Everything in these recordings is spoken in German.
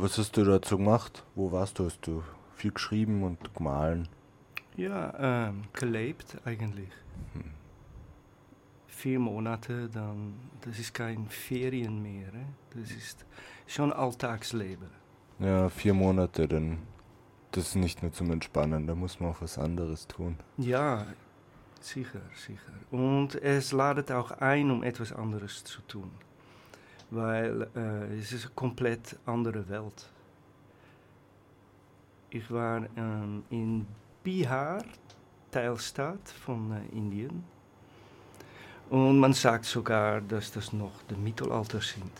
Was hast du dazu gemacht? Wo warst du? Hast du viel geschrieben und gemahlen? Ja, ähm, gelebt eigentlich. Hm. Vier Monate, dann, das ist kein Ferien mehr. Eh? Das ist schon Alltagsleben. Ja, vier Monate, dann das ist nicht nur zum Entspannen, da muss man auch was anderes tun. Ja, sicher, sicher. Und es ladet auch ein, um etwas anderes zu tun. Weil äh, es ist eine komplett andere Welt. Ich war ähm, in Bihar, Teilstaat von äh, Indien. Und man sagt sogar, dass das noch der Mittelalter sind.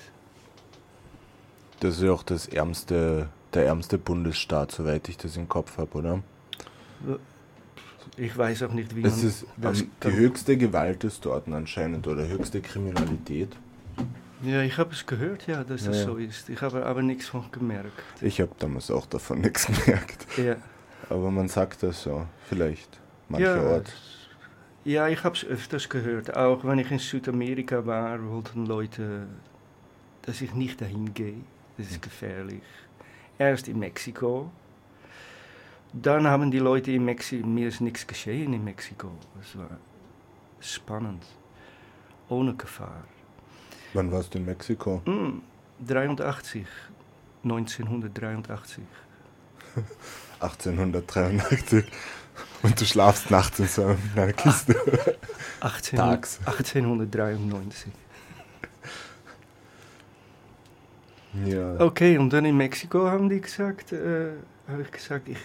Das ist ja auch das ärmste, der ärmste Bundesstaat, soweit ich das im Kopf habe, oder? Ich weiß auch nicht, wie es man ist, das ähm, Die höchste Gewalt ist dort anscheinend oder höchste Kriminalität. Ja, ich habe es gehört, ja, dass ja. das so ist. Ich habe aber nichts von gemerkt. Ich habe damals auch davon nichts gemerkt. Ja. Aber man sagt das so, vielleicht mancherorts. Ja, ja ich habe es öfters gehört. Auch wenn ich in Südamerika war, wollten Leute, dass ich nicht dahin gehe. Das ist gefährlich. Erst in Mexiko. Dann haben die Leute in Mexiko, mir ist nichts geschehen in Mexiko. Es war spannend, ohne Gefahr. Wann warst du in Mexiko? Mm, 83, 1983. 1883. Und du schlafst nachts in so einer Kiste. 18, Tags. 1893. Ja. Okay, und dann in Mexiko haben die gesagt, äh, habe ich gesagt, ich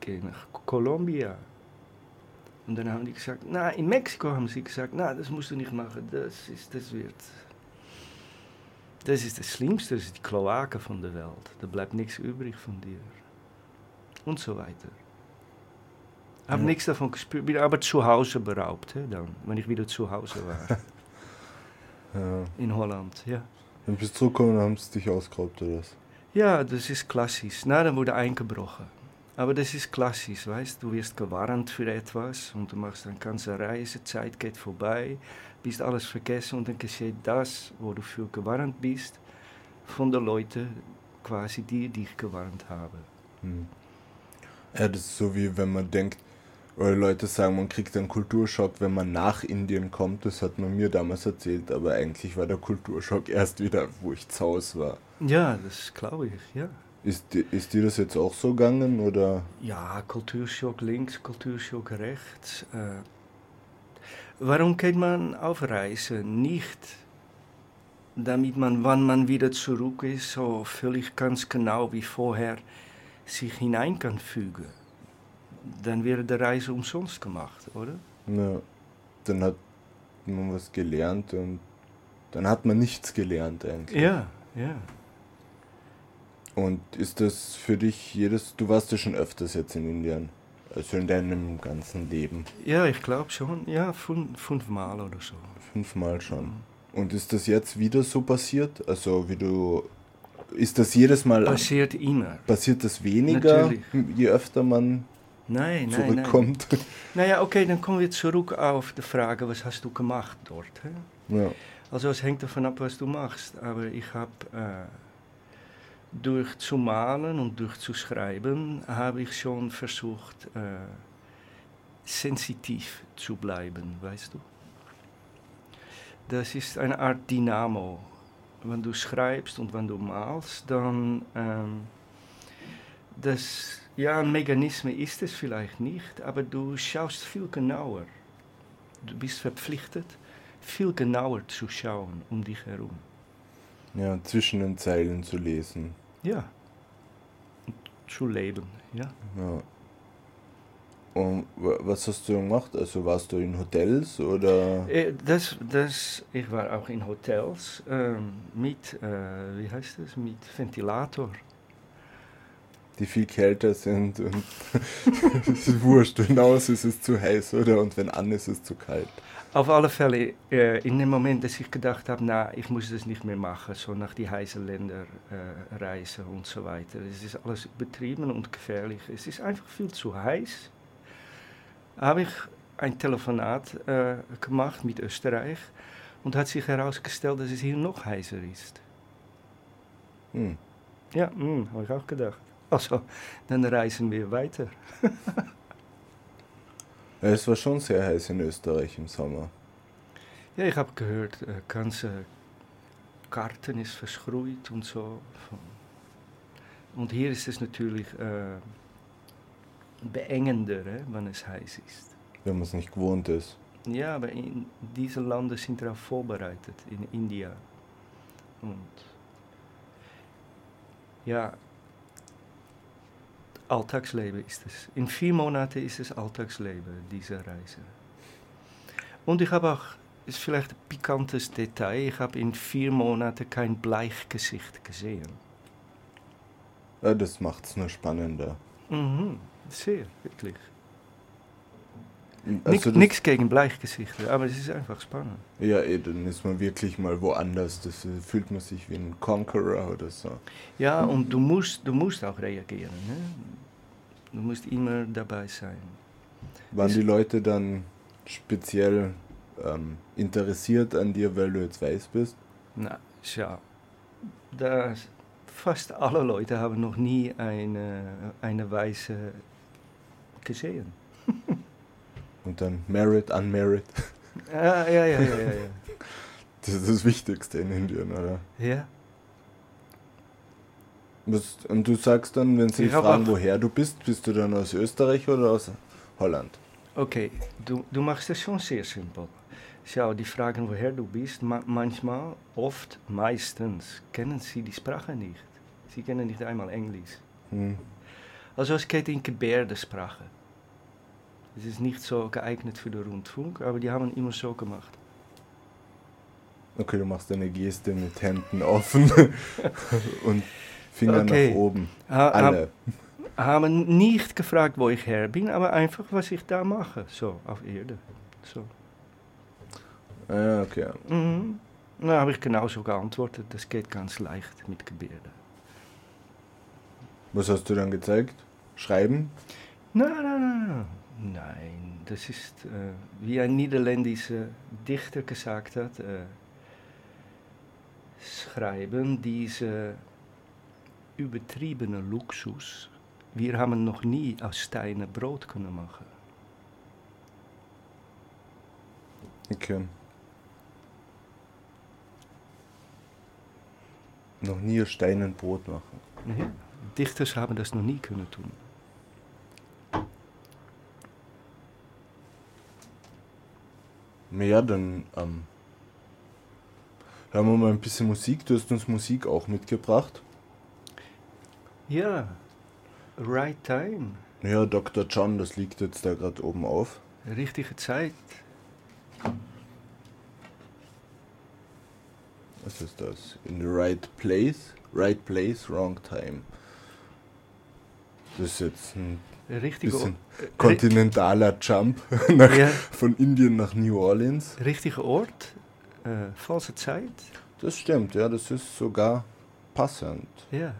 gehe nach Kolumbien. Und dann haben die gesagt, na, in Mexiko haben sie gesagt, na, das musst du nicht machen, das ist, das wird, das ist das Schlimmste, das ist die Kloake von der Welt. Da bleibt nichts übrig von dir. Und so weiter. Habe ja. nichts davon gespürt, bin aber zu Hause beraubt, he, dann, wenn ich wieder zu Hause war. ja. In Holland, ja. Dann bist du zurückgekommen und haben sie dich ausgeraubt, oder was? Ja, das ist klassisch. Na, dann wurde eingebrochen. Aber das ist klassisch, weißt du, wirst gewarnt für etwas und du machst eine ganze Reise, Zeit geht vorbei, bist alles vergessen und dann geschieht das, wo du für gewarnt bist, von den Leuten quasi, die dich gewarnt haben. Hm. Ja, das ist so wie wenn man denkt, oder Leute sagen, man kriegt einen Kulturschock, wenn man nach Indien kommt. Das hat man mir damals erzählt, aber eigentlich war der Kulturschock erst wieder, wo ich zu Hause war. Ja, das glaube ich, ja. Ist, ist dir das jetzt auch so gegangen, oder? Ja, Kulturschock links, Kulturschock rechts. Äh, warum geht man auf Reise? Nicht, damit man, wann man wieder zurück ist, so völlig ganz genau wie vorher sich hinein kann fügen. Dann wäre die Reise umsonst gemacht, oder? Ja, dann hat man was gelernt und dann hat man nichts gelernt eigentlich. Ja, ja. Und ist das für dich jedes, du warst ja schon öfters jetzt in Indien, also in deinem ganzen Leben? Ja, ich glaube schon, ja, fünf, fünfmal oder so. Fünfmal schon. Und ist das jetzt wieder so passiert? Also wie du, ist das jedes Mal... Passiert immer. Passiert das weniger, Natürlich. je öfter man nein, zurückkommt? Nein, nein. Naja, okay, dann kommen wir zurück auf die Frage, was hast du gemacht dort? Hè? Ja. Also es hängt davon ab, was du machst. Aber ich habe... Äh, durch zu malen und durch zu schreiben habe ich schon versucht, äh, sensitiv zu bleiben, weißt du? Das ist eine Art Dynamo. Wenn du schreibst und wenn du malst, dann ähm, das, ja, ein Mechanismus ist es vielleicht nicht, aber du schaust viel genauer. Du bist verpflichtet, viel genauer zu schauen um dich herum. Ja, zwischen den Zeilen zu lesen. Ja. zu leben, ja. ja. Und was hast du gemacht? Also warst du in Hotels oder? Äh, das, das, ich war auch in Hotels ähm, mit, äh, wie heißt das, mit Ventilator. Die viel kälter sind und es ist wurscht, wenn aus ist es zu heiß, oder? Und wenn an ist es zu kalt. Auf alle Fälle, äh, in dem Moment, dass ich gedacht habe, na, ich muss das nicht mehr machen, so nach die heißen Länder äh, reisen und so weiter. Es ist alles übertrieben und gefährlich. Es ist einfach viel zu heiß. Habe ich ein Telefonat äh, gemacht mit Österreich und hat sich herausgestellt, dass es hier noch heißer ist. Hm. Ja, hm, habe ich auch gedacht. Also, dann reisen wir weiter. Es war schon sehr heiß in Österreich im Sommer. Ja, ich habe gehört, äh, ganze Garten ist verschruit und so. Und hier ist es natürlich äh, beengender, hè, wenn es heiß ist. Wenn man es nicht gewohnt ist. Ja, aber in diese Länder sind darauf vorbereitet, in India. Und ja, Alltagsleben ist es. In vier Monaten ist es Alltagsleben, diese Reise. Und ich habe auch, ist vielleicht ein pikantes Detail, ich habe in vier Monaten kein Bleichgesicht gesehen. Ja, das macht es nur spannender. Mhm, sehr, wirklich. Also Nichts gegen Bleichgesichter, aber es ist einfach spannend. Ja, eh, dann ist man wirklich mal woanders. Das äh, fühlt man sich wie ein Conqueror oder so. Ja, und du musst, du musst auch reagieren. Ne? Du musst immer dabei sein. Waren die Leute dann speziell ähm, interessiert an dir, weil du jetzt weiß bist? Na, ja. Das, fast alle Leute haben noch nie eine, eine Weiße gesehen. Und dann unmarried. Ah, ja, ja, ja, ja, ja. Das ist das Wichtigste in Indien, oder? ja. Was, und du sagst dann, wenn sie Ich fragen, woher du bist, bist du dann aus Österreich oder aus Holland? Okay, du, du machst es schon sehr simpel. Schau, die fragen, woher du bist, ma manchmal, oft, meistens, kennen sie die Sprache nicht. Sie kennen nicht einmal Englisch. Hm. Also es geht in Gebärdensprache. Es ist nicht so geeignet für den Rundfunk, aber die haben immer so gemacht. Okay, du machst eine Geste mit Händen offen und Finger Okay. nach oben. Alle. ha- haben nicht gefragt, wo ich her bin, aber einfach, was ich da mache, so auf Erde. So. Ah, ja, okay. Mhm. Na, habe ich genauso geantwortet, das geht ganz leicht mit Gebärden. Was hast du dann gezeigt? Schreiben? Nein, nein, nein, nein. Das ist, äh, wie ein niederländischer Dichter gesagt hat, äh, schreiben diese übertriebene Luxus. Wir haben noch nie aus Steinen Brot können machen. Okay. Noch nie aus Steinen Brot machen. Nee, Dichters haben das noch nie können tun. Ja, dann ähm, hören wir mal ein bisschen Musik. Du hast uns Musik auch mitgebracht. Ja, right time, Ja, Dr. John, das liegt jetzt da gerade oben auf. richtige Zeit. Was ist das? In the right place? Right place, wrong time. Das ist jetzt ein Richtige, bisschen äh, kontinentaler Jump nach, Ja. von Indien nach New Orleans. richtige Ort, äh, falsche Zeit. Das stimmt, ja, das ist sogar passend. Ja.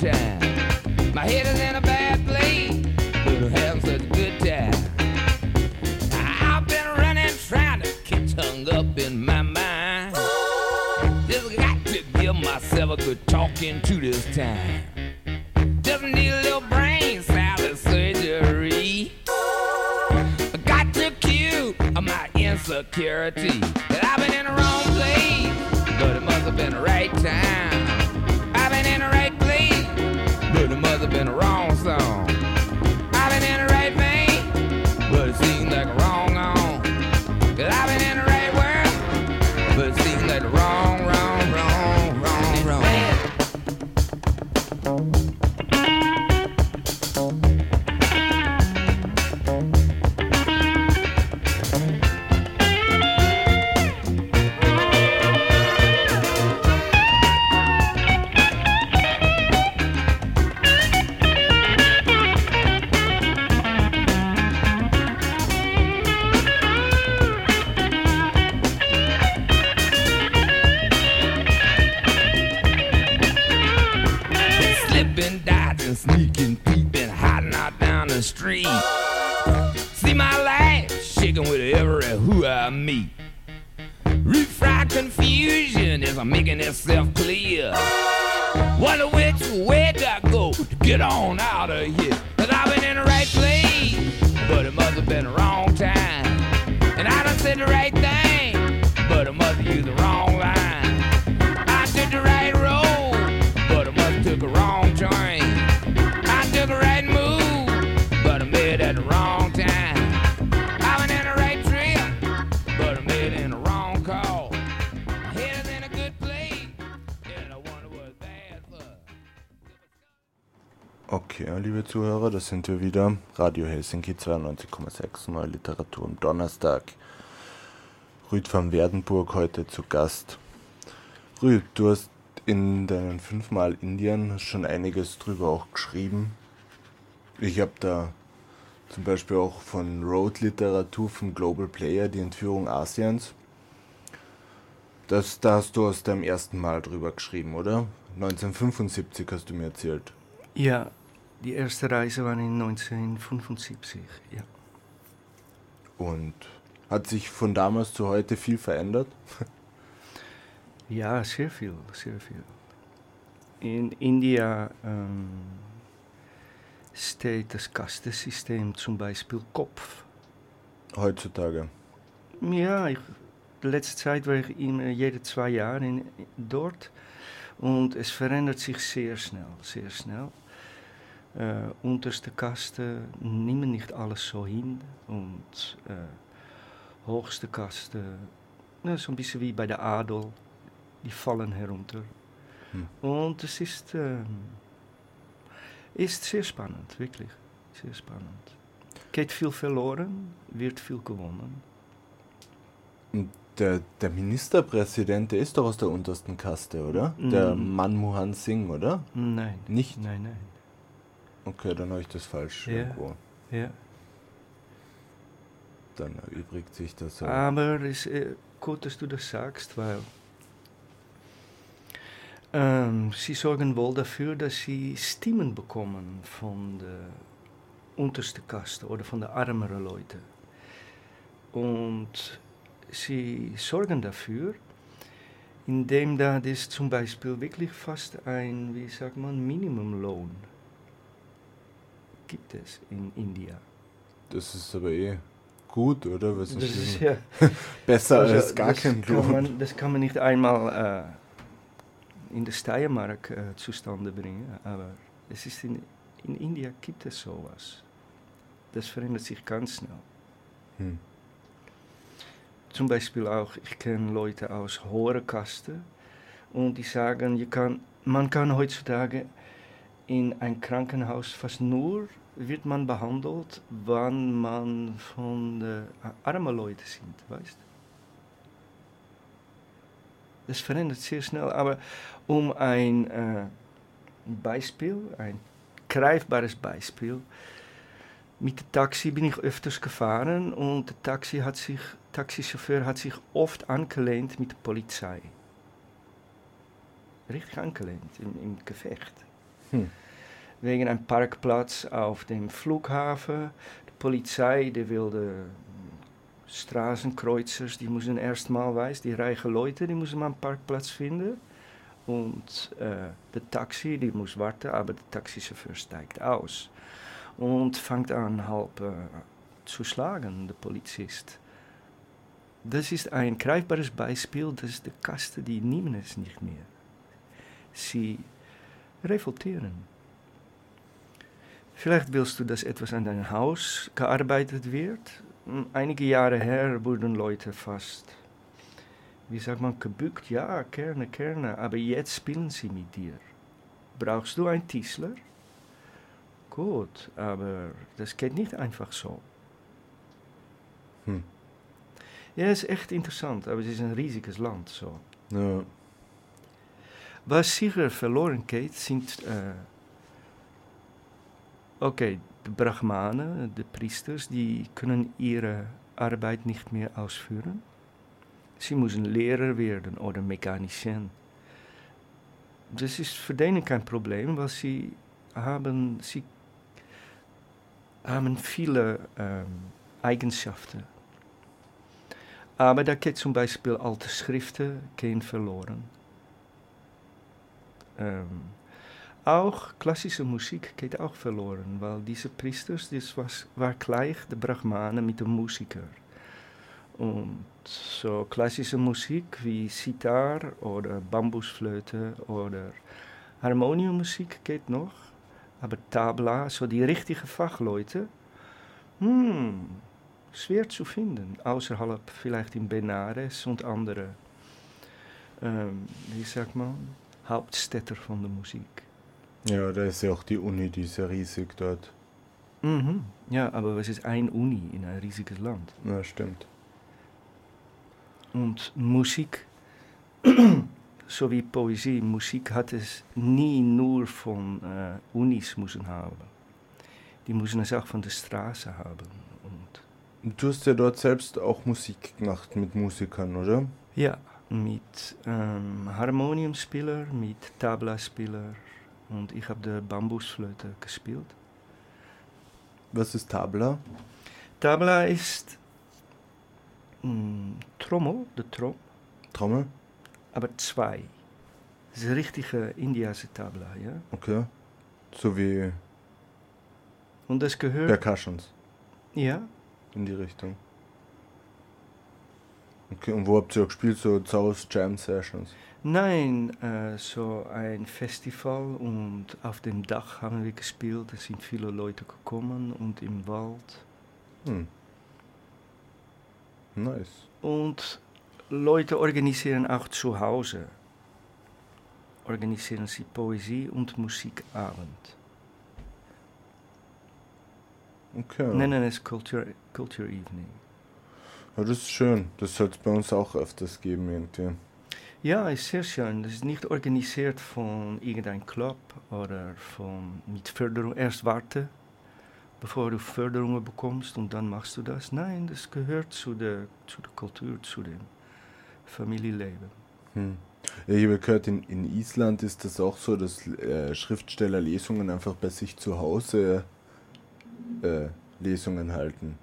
Time. My head is in a bad place, but I'm having such a good time. I've been running, trying to get hung up in my mind. Just got to give myself a good talking to this time. Okay, liebe Zuhörer, da sind wir wieder. Radio Helsinki 92,6, neue Literatur am Donnerstag. Rüd van Werdenburg heute zu Gast. Rüd, du hast in deinen fünfmal Indien schon einiges drüber auch geschrieben. Ich habe da zum Beispiel auch von Road Literatur vom Global Player, die Entführung Asiens. Das, da hast du aus deinem ersten Mal drüber geschrieben, oder? 1975 hast du mir erzählt. Ja, die erste Reise war in 1975. Ja. Und hat sich von damals zu heute viel verändert? Ja, sehr viel, sehr viel. In India ähm, steht das Kastensystem zum Beispiel Kopf. Heutzutage. Ja, ich, letzte Zeit war ich immer jede zwei Jahre in, dort und es verändert sich sehr schnell, sehr schnell. Äh, unterste Kaste nehmen nicht alles so hin und äh, hoogste Kaste, na, so ein bisschen wie bei der Adel, die fallen herunter. Hm. Und es ist, ähm, ist sehr spannend, wirklich, sehr spannend. Geht viel verloren, wird viel gewonnen. Und der, der Ministerpräsident, der ist doch aus der untersten Kaste, oder? Der. Manmohan Singh, oder? Nein, Nicht? nein, nein. Okay, dann habe ich das falsch Ja. irgendwo. Ja. Dann erübrigt sich das so. Aber es ist äh, gut, dass du das sagst, weil ähm, sie sorgen wohl dafür, dass sie Stimmen bekommen von der untersten Kaste oder von den ärmeren Leuten. Und sie sorgen dafür, indem da das zum Beispiel wirklich fast ein, wie sagt man, Minimumlohn gibt es in India. Das ist aber eh gut, oder? Was Das ist ist denn ja besser Also, als gar das kein? Man, das kann man nicht einmal äh, in der Steiermark äh, zustande bringen, aber es ist in, in India gibt es sowas. Das verändert sich ganz schnell. Hm. Zum Beispiel auch, ich kenne Leute aus hoher Kaste und die sagen, je kann, man kann heutzutage in ein Krankenhaus fast nur wird man behandelt, wann man von den armen Leuten sind, weißt Das verändert sehr schnell, aber um ein äh, Beispiel, ein greifbares Beispiel, mit dem Taxi bin ich öfters gefahren und der Taxi hat sich, Taxichauffeur hat sich oft angelehnt mit der Polizei. Richtig angelehnt im, im Gefecht. Hm. Wegen einem Parkplatz auf dem Flughafen. Die Polizei, die wilde Straßenkreuzers, die müssen erstmal, weiß, die reichen Leute, die müssen mal einen Parkplatz finden. Und äh, der Taxi, die muss warten, aber der Taxichauffeur steigt aus und fängt an, halb äh, zu schlagen, der Polizist. Das ist ein greifbares Beispiel, dass die Kasten, die es nicht mehr. Sie revoltieren. Vielleicht willst du, dass etwas an deinem Haus gearbeitet wird. Hm, Einige Jahre her wurden Leute fast, wie sagt man, gebückt. Ja, gerne, gerne. Aber jetzt spielen sie mit dir. Brauchst du einen Tischler? Gut, aber das geht nicht einfach so. Hm. Ja, ist echt interessant, aber es ist ein riesiges Land so. Ja. Was sicher verloren geht, sind, äh, okay, die Brahmanen, die Priesters, die können ihre Arbeit nicht mehr ausführen. Sie müssen Lehrer werden oder Mechanician. Das ist für denen kein Problem, weil sie haben, sie haben viele ähm, Eigenschaften. Aber da geht zum Beispiel alte Schriften gehen verloren. Ähm, auch klassische Musik geht auch verloren, weil diese Priesters, das was, war gleich der Brahmane mit dem Musiker. Und so klassische Musik wie Sitar oder Bambusflöte oder Harmoniummusik geht noch, aber Tabla, so die richtigen Fachleute, hm, schwer zu finden, außerhalb vielleicht in Benares und andere, ähm, wie sagt man, Hauptstädter von der Musik. Ja, da ist ja auch die Uni, die ist ja riesig dort. Mhm. Ja, aber es ist ein Uni in ein riesiges Land. Ja, stimmt. Und Musik, so wie Poesie, Musik hat es nie nur von äh, Unis müssen haben. Die müssen es auch von der Straße haben. Und Du hast ja dort selbst auch Musik gemacht mit Musikern, oder? ja, mit ähm, Harmoniumspieler, mit Tablaspieler und ich habe die Bambusflöte gespielt. Was ist Tabla? Tabla ist mm, Trommel, der Trom, Trommel? aber zwei. Das ist richtige indiasche Tabla, ja. Okay. So wie Und das gehört, Percussions ja, in die Richtung. Okay, und wo habt ihr auch gespielt? So Zaus Jam Sessions? Nein, äh, so ein Festival und auf dem Dach haben wir gespielt. Es sind viele Leute gekommen und im Wald. Hm. Nice. Und Leute organisieren auch zu Hause. Organisieren sie Poesie- und Musikabend. Okay. Nennen es Culture, Culture Evening. Ja, das ist schön. Das soll es bei uns auch öfters geben irgendwie. Ja, ist sehr schön. Das ist nicht organisiert von irgendeinem Club oder von, mit Förderung. Erst warte, bevor du Förderungen bekommst und dann machst du das. Nein, das gehört zu der, zu der Kultur, zu dem Familienleben. Hm. Ja, ich habe gehört, in, in Island ist das auch so, dass äh, Schriftsteller Lesungen einfach bei sich zu Hause äh, Lesungen halten.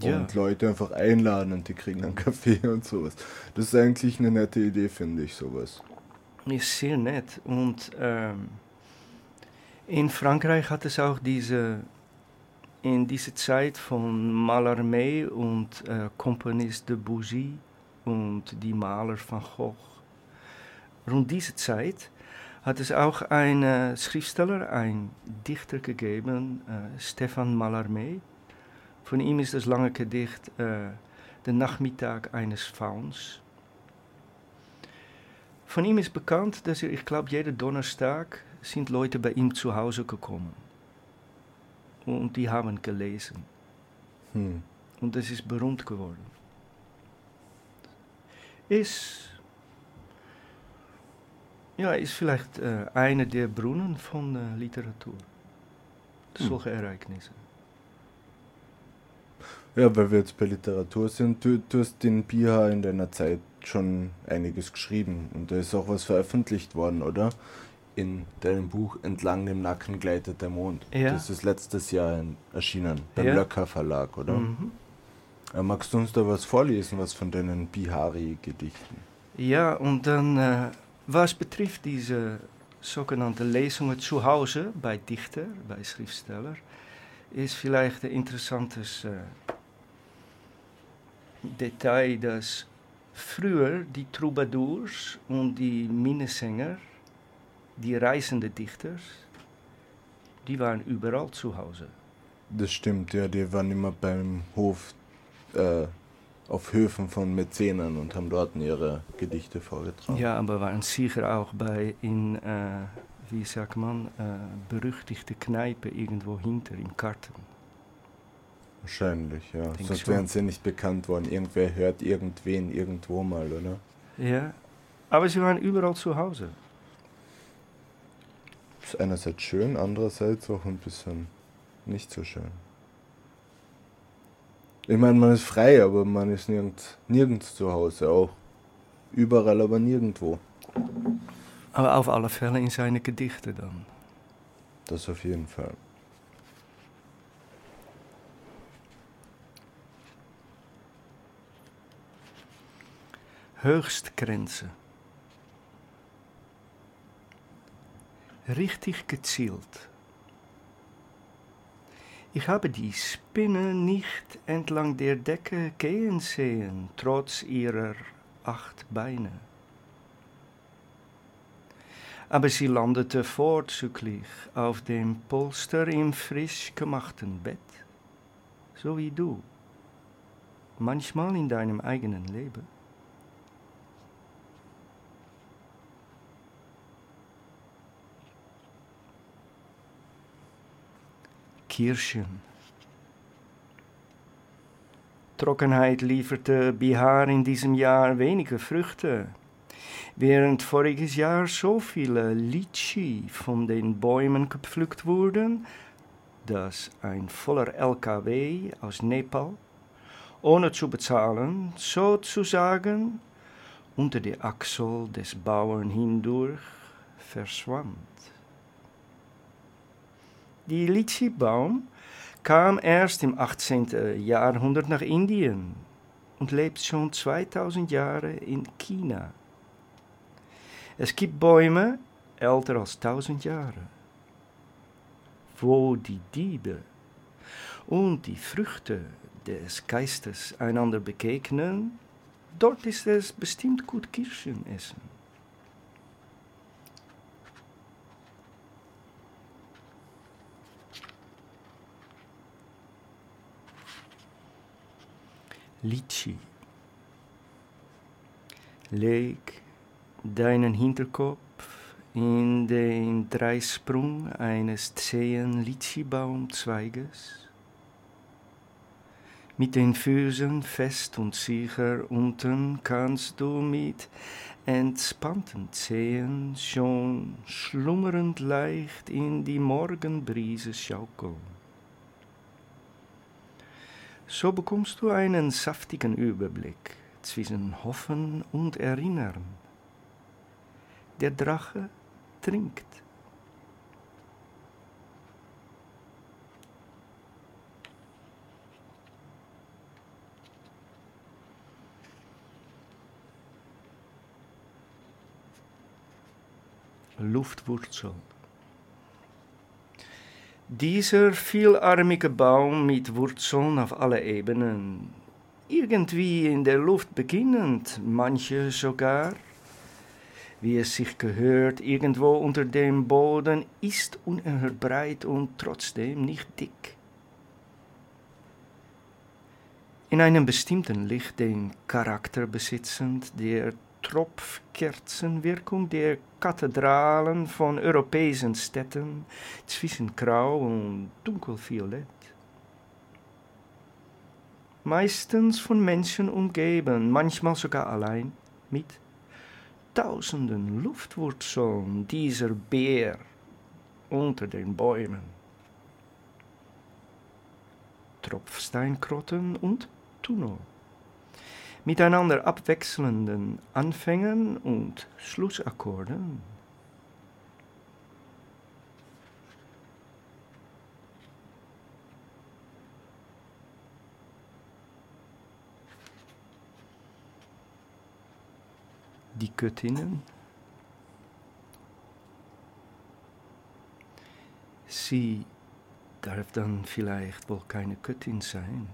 Ja, Und Leute einfach einladen und die kriegen dann Kaffee und sowas. Das ist eigentlich eine nette Idee, finde ich, sowas. ist sehr nett. Und ähm, in Frankreich hat es auch diese, in dieser Zeit von Mallarmé und äh, Companys de Bougie und die Maler van Gogh. Rund diese Zeit hat es auch einen Schriftsteller, einen Dichter gegeben, äh, Stefan Mallarmé. Von ihm ist das lange Gedicht äh, Der Nachmittag eines Fauns. Von ihm ist bekannt, dass er, ich glaube, jeden Donnerstag sind Leute bei ihm zu Hause gekommen. Und die haben gelesen. Hm. Und das ist berühmt geworden. Ist, ja, ist vielleicht äh, einer der Brunnen von äh, Literatur. Hm. Solche Ereignisse. Ja, weil wir jetzt bei Literatur sind, du, du hast in Piha in deiner Zeit schon einiges geschrieben und da ist auch was veröffentlicht worden, oder? In deinem Buch Entlang dem Nacken gleitet der Mond. Ja. Das ist letztes Jahr erschienen beim Ja. Löcker Verlag, oder? Mhm. Äh, magst du uns da was vorlesen, was von deinen Bihari-Gedichten? Ja, und dann, äh, was betrifft diese sogenannte Lesungen zu Hause bei Dichter, bei Schriftsteller, ist vielleicht ein interessantes äh, Detail, dass früher die Troubadours und die Minnesänger, die reisende Dichters, die waren überall zu Hause. Das stimmt, ja, die waren immer beim Hof, äh, auf Höfen von Mäzenen und haben dort ihre Gedichte vorgetragen. Ja, aber waren sicher auch bei in, äh, wie sagt man, äh, berüchtigte Kneipe irgendwo hinter im Karten. Wahrscheinlich, ja. Denk Sonst wären sie nicht bekannt worden. Irgendwer hört irgendwen irgendwo mal, oder? Ja, aber sie waren überall zu Hause. Ist einerseits schön, andererseits auch ein bisschen nicht so schön. Ich meine, man ist frei, aber man ist nirgends, nirgends zu Hause auch. Überall, aber nirgendwo. Aber auf alle Fälle in seine Gedichte dann. Das auf jeden Fall. Höchstgrenze. Richtig gezielt. Ich habe die Spinne nicht entlang der Decke gehen sehen, trotz ihrer acht Beine. Aber sie landete vorzüglich auf dem Polster im frisch gemachten Bett, so wie du, manchmal in deinem eigenen Leben. Kirschen. Trockenheit lieferte Bihar in diesem Jahr wenige Früchte. Während voriges Jahr so viele Litchi von den Bäumen gepflückt wurden, dass ein voller LKW aus Nepal, ohne zu bezahlen, sozusagen unter der Achsel des Bauern hindurch verschwand. Die Litchi-Baum kam erst im 18. Jahrhundert nach Indien und lebt schon 2000 Jahre in China. Es gibt Bäume älter als 1000 Jahre, wo die Diebe und die Früchte des Geistes einander begegnen, dort ist es bestimmt gut Kirschen essen. Litchi. Leg deinen Hinterkopf in den Dreisprung eines zähen Litchi-Baumzweiges. Mit den Füßen fest und sicher unten kannst du mit entspannten Zehen schon schlummernd leicht in die Morgenbrise schaukeln. So bekommst du einen saftigen Überblick zwischen Hoffen und Erinnern. Der Drache trinkt. Luftwurzel. Dieser vielarmige Baum mit Wurzeln auf alle Ebenen, irgendwie in der Luft beginnend, manche sogar, wie es sich gehört, irgendwo unter dem Boden, ist unerhört breit und trotzdem nicht dick. In einem bestimmten Licht den Charakter besitzend, der Tropfkerzenwirkung der Kathedralen von europäischen Städten zwischen grau und dunkelviolett. Meistens von Menschen umgeben, manchmal sogar allein, mit tausenden Luftwurzeln dieser Bär unter den Bäumen. Tropfsteinkrotten und Tunnel miteinander abwechselnden Anfängen und Schlussakkorden. Die Göttinnen. Sie darf dann vielleicht wohl keine Göttin sein.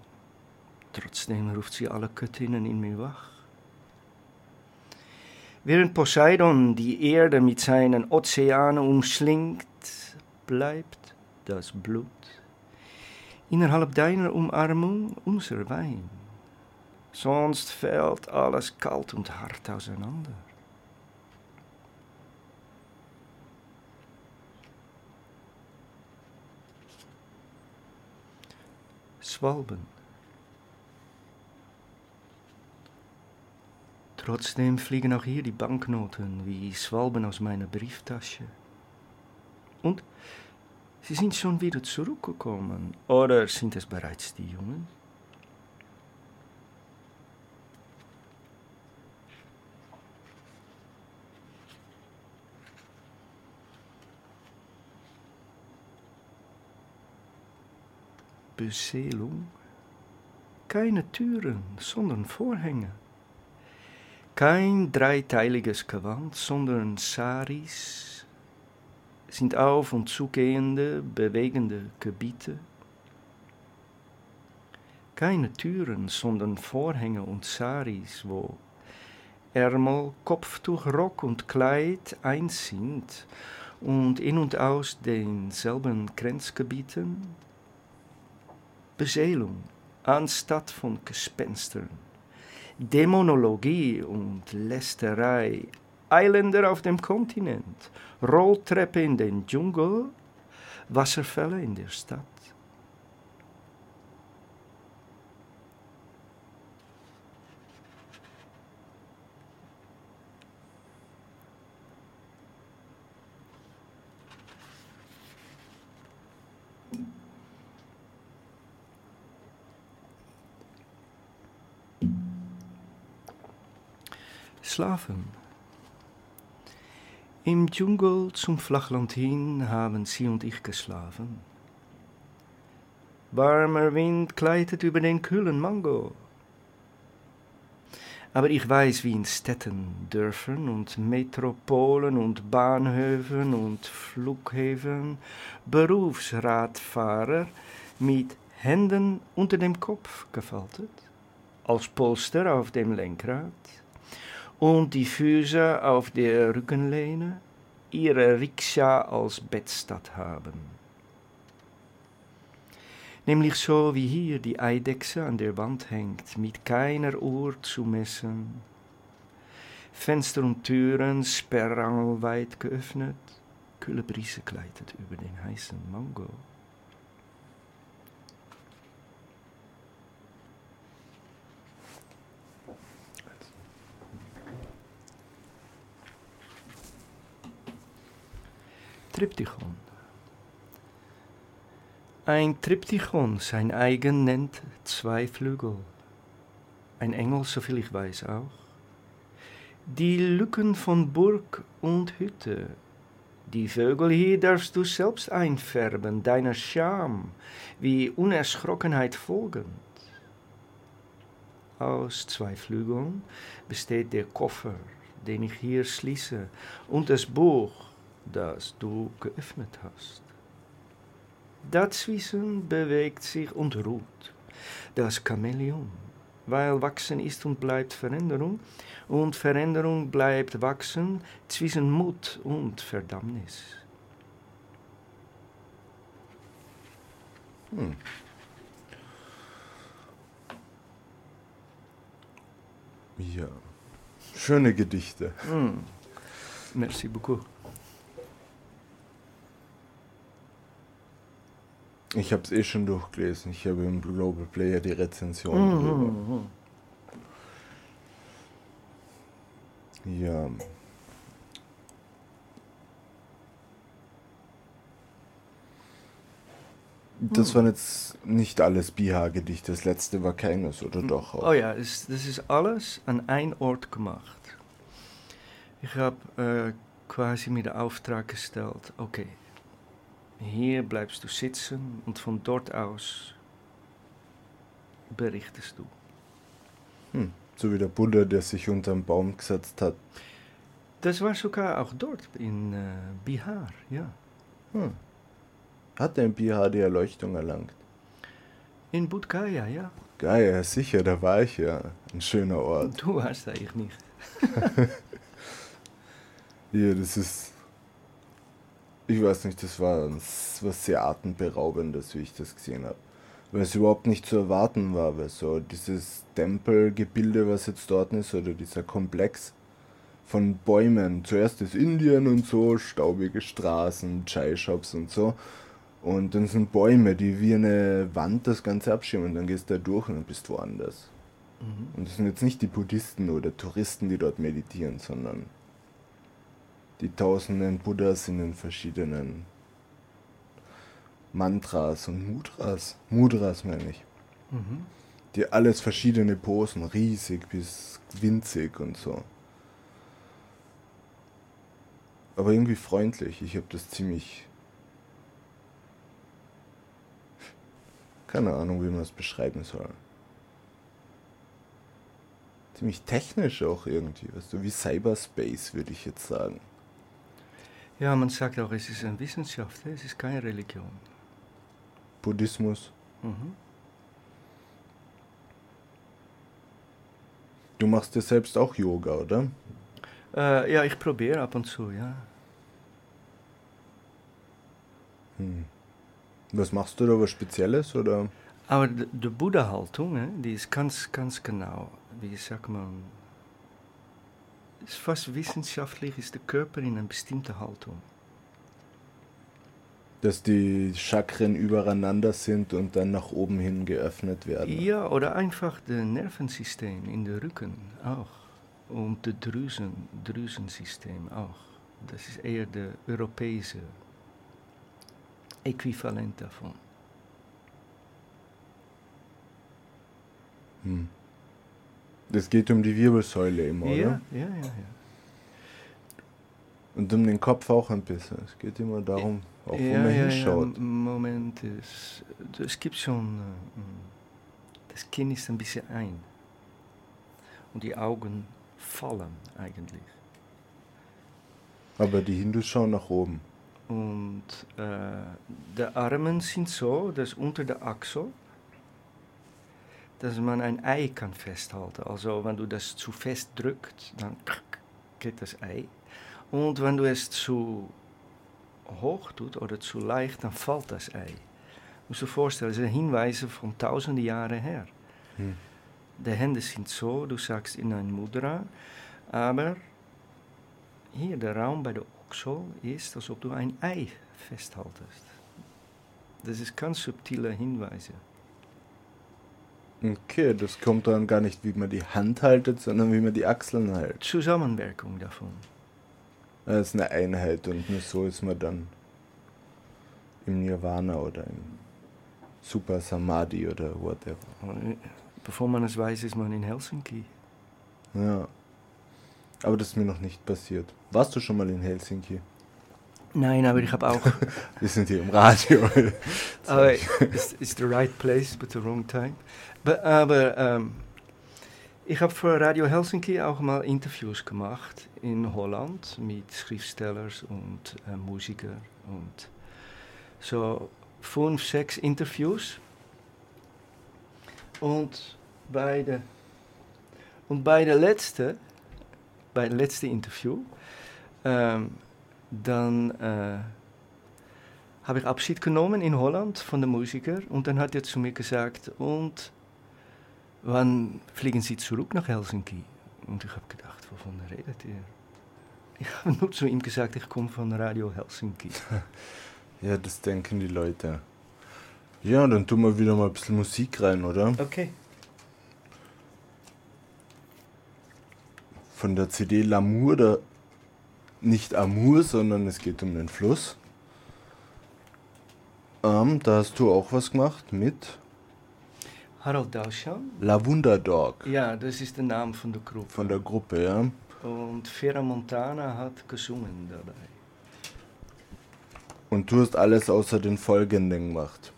Trotzdem ruft sie alle Göttinnen in mir wach. Während Poseidon die Erde mit seinen Ozeanen umschlingt, bleibt das Blut innerhalb deiner Umarmung unser Wein. Sonst fällt alles kalt und hart auseinander. Swalben. Trotzdem fliegen auch hier die Banknoten wie Schwalben aus meiner Brieftasche. Und sie sind schon wieder zurückgekommen. Oder sind es bereits die Jungen? Beseelung. Keine Türen, sondern Vorhänge Kein dreiteiliges Gewand, sondern Saris sind auf- und zugehende, bewegende Gebiete. Keine Türen, sondern Vorhänge und Saris, wo Ärmel, Kopftuch, Rock und Kleid eins sind und in und aus denselben Grenzgebieten. Beseelung anstatt von Gespenstern. Dämonologie und Lästerei, Eiländer auf dem Kontinent, Rolltreppe in den Dschungel, Wasserfälle in der Stadt. Schlafen. Im Dschungel zum Flachland hin haben sie und ich geschlafen. Warmer Wind gleitet über den kühlen Mango. Aber ich weiß, wie in Städten, Dörfern und Metropolen und Bahnhöfen und Flughäfen Berufsradfahrer mit Händen unter dem Kopf gefaltet, als Polster auf dem Lenkrad, und die Füße auf der Rückenlehne ihre Rikscha als Bettstatt haben. Nämlich so wie hier die Eidechse an der Wand hängt, mit keiner Uhr zu messen. Fenster und Türen sperrangelweit geöffnet, kühle Brise gleitet über den heißen Mango. Triptychon. Ein Triptychon, sein eigen, nennt zwei Flügel. Ein Engel, soviel ich weiß auch. Die Lücken von Burg und Hütte. Die Vögel hier darfst du selbst einfärben, deiner Scham, wie Unerschrockenheit folgend. Aus zwei Flügeln besteht der Koffer, den ich hier schließe, und das Buch, das du geöffnet hast. Dazwischen bewegt sich und ruht das Chamäleon, weil wachsen ist und bleibt Veränderung und Veränderung bleibt wachsen zwischen Mut und Verdammnis. Hm. Ja. Schöne Gedichte. Hm. Merci beaucoup. Ich habe es eh schon durchgelesen. Ich habe im Global Player die Rezension drüber. Mhm. Ja. Das waren jetzt nicht alles Biha-Gedichte. Das letzte war keines, oder doch? auch? Oh ja, das, das ist alles an ein Ort gemacht. Ich habe äh, quasi mir den Auftrag gestellt, okay, hier bleibst du sitzen und von dort aus berichtest du. Hm. So wie der Buddha, der sich unterm Baum gesetzt hat. Das war sogar auch dort in äh, Bihar, ja. Hm. Hat der in Bihar die Erleuchtung erlangt? In Bodh Gaya, ja. Ja, sicher, da war ich ja. Ein schöner Ort. Du warst eigentlich nicht. Ja, das ist. Ich weiß nicht, das war was sehr atemberaubendes, wie ich das gesehen habe. Weil es überhaupt nicht zu erwarten war, weil so dieses Tempelgebilde, was jetzt dort ist, oder dieser Komplex von Bäumen. Zuerst ist Indien und so, staubige Straßen, Chai-Shops und so. Und dann sind Bäume, die wie eine Wand das Ganze abschirmen. Und dann gehst du da durch und dann bist du woanders. Mhm. Und das sind jetzt nicht die Buddhisten oder Touristen, die dort meditieren, sondern die tausenden Buddhas in den verschiedenen Mantras und Mudras. Mudras meine ich. Mhm. Die alles verschiedene Posen, riesig bis winzig und so. Aber irgendwie freundlich. Ich habe das ziemlich. Keine Ahnung, wie man es beschreiben soll. ziemlich technisch auch irgendwie, weißt du, wie Cyberspace, würde ich jetzt sagen. Ja, man sagt auch, es ist eine Wissenschaft, es ist keine Religion. Buddhismus. Mhm. Du machst dir selbst auch Yoga, oder? Äh, ja, ich probiere ab und zu, ja. Hm. Was machst du da, was Spezielles, oder? Aber de Buddha-Haltung, hè, die ist ganz, ganz genau, wie sagt man, fast wissenschaftlich, ist der Körper in einer bestimmten Haltung. Dass die Chakren übereinander sind und dann nach oben hin geöffnet werden. Ja, oder einfach das Nervensystem in der Rücken auch. Und das Drüsen, Drüsensystem auch. Das ist eher der europäische Äquivalent davon. Hm. Das geht um die Wirbelsäule immer, Ja, oder? ja, ja, ja. Und um den Kopf auch ein bisschen. Es geht immer darum, auch wo ja, man ja, hinschaut. Ja, Moment, es, es gibt schon. äh, Das Kinn ist ein bisschen ein. Und die Augen fallen eigentlich. Aber die Hindus schauen nach oben. Und äh, die Armen sind so, dass unter der Achsel, dass man ein Ei kann festhalten. Also wenn du das zu fest drückt, dann geht das Ei. Und wenn du es zu hoch tut oder zu leicht, dann fällt das Ei. Musst du dir vorstellen, das sind Hinweise von tausenden Jahren her. Hm. Die Hände sind so, du sagst in ein Mudra, aber hier der Raum bei der Ochsel ist, als ob du ein Ei festhaltest. Das ist ganz subtile Hinweise. Okay, das kommt dann gar nicht, wie man die Hand haltet, sondern wie man die Achseln hält. Zusammenwirkung davon. Das ist eine Einheit und nur so ist man dann im Nirvana oder im Super Samadhi oder whatever. Bevor man es weiß, ist man in Helsinki. Ja. Aber das ist mir noch nicht passiert. Warst du schon mal in Helsinki? Nein, aber ich habe auch. Wir sind hier im Radio. aber it's, it's the right place, but the wrong time. Aber ähm, ich habe für Radio Helsinki auch mal Interviews gemacht in Holland mit Schriftstellern und äh, Musikern und so fünf, Interviews. Und bei der und bei der letzte, bei dem letzten Interview, ähm, dann äh, habe ich Abschied genommen in Holland von dem Musiker und dann hat er zu mir gesagt, und wann fliegen Sie zurück nach Helsinki? Und ich habe gedacht, wovon redet ihr? Ich habe nur zu ihm gesagt, ich komme von Radio Helsinki. Ja, das denken die Leute. Ja, dann tun wir wieder mal ein bisschen Musik rein, oder? Okay. Von der CD L'amour, da nicht Amour, sondern es geht um den Fluss. Ähm, da hast du auch was gemacht mit Harald Dauschan? La Wunda Dog Ja, das ist der Name von der Gruppe. von der Gruppe, ja. Und Vera Montana hat gesungen dabei. Und du hast alles außer den folgenden gemacht.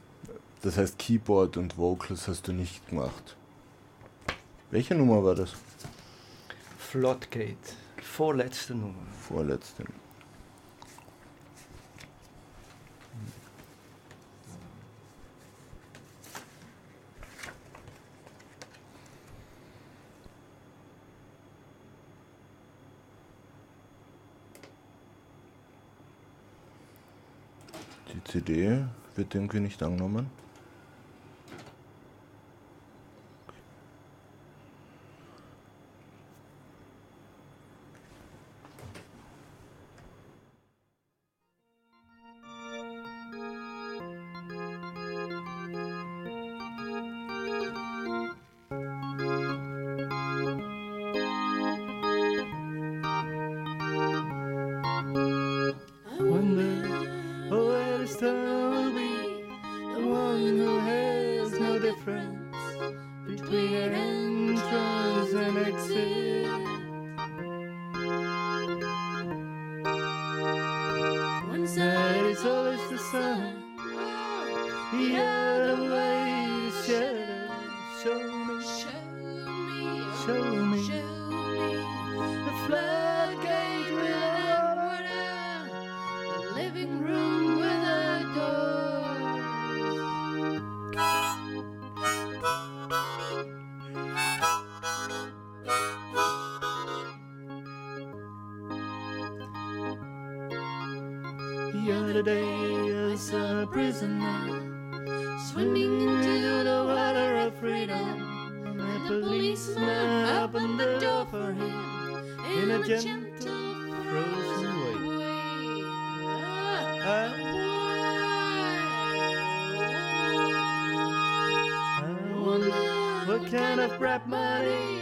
Das heißt, Keyboard und Vocals hast du nicht gemacht. Welche Nummer war das? Floodgate, vorletzte Nummer. Vorletzte. Die CD wird irgendwie nicht angenommen. The other rap money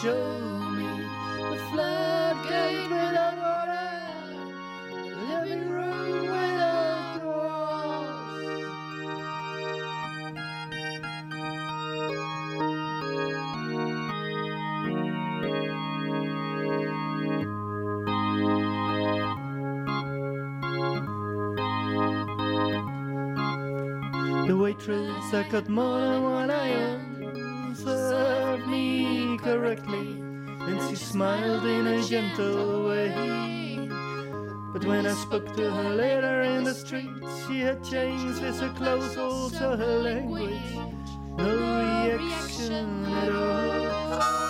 show me the floodgate without water, the living room without doors. The waitress, I got more than one eye on, served me correctly, and she smiled in a gentle way. But when I spoke to her later in the street, she had changed with her clothes, also her language. No reaction at all.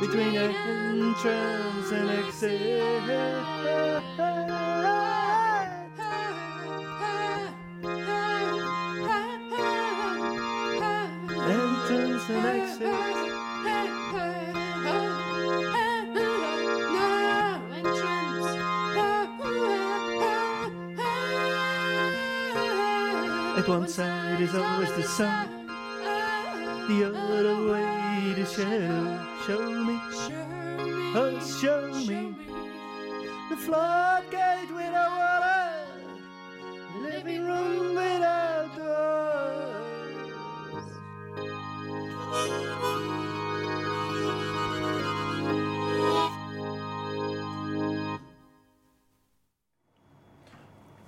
Between entrance and exit. Entrance and exit. At one side is always the sun, the other shadow. Show me, oh, show me the floodgate without water, living room without doors.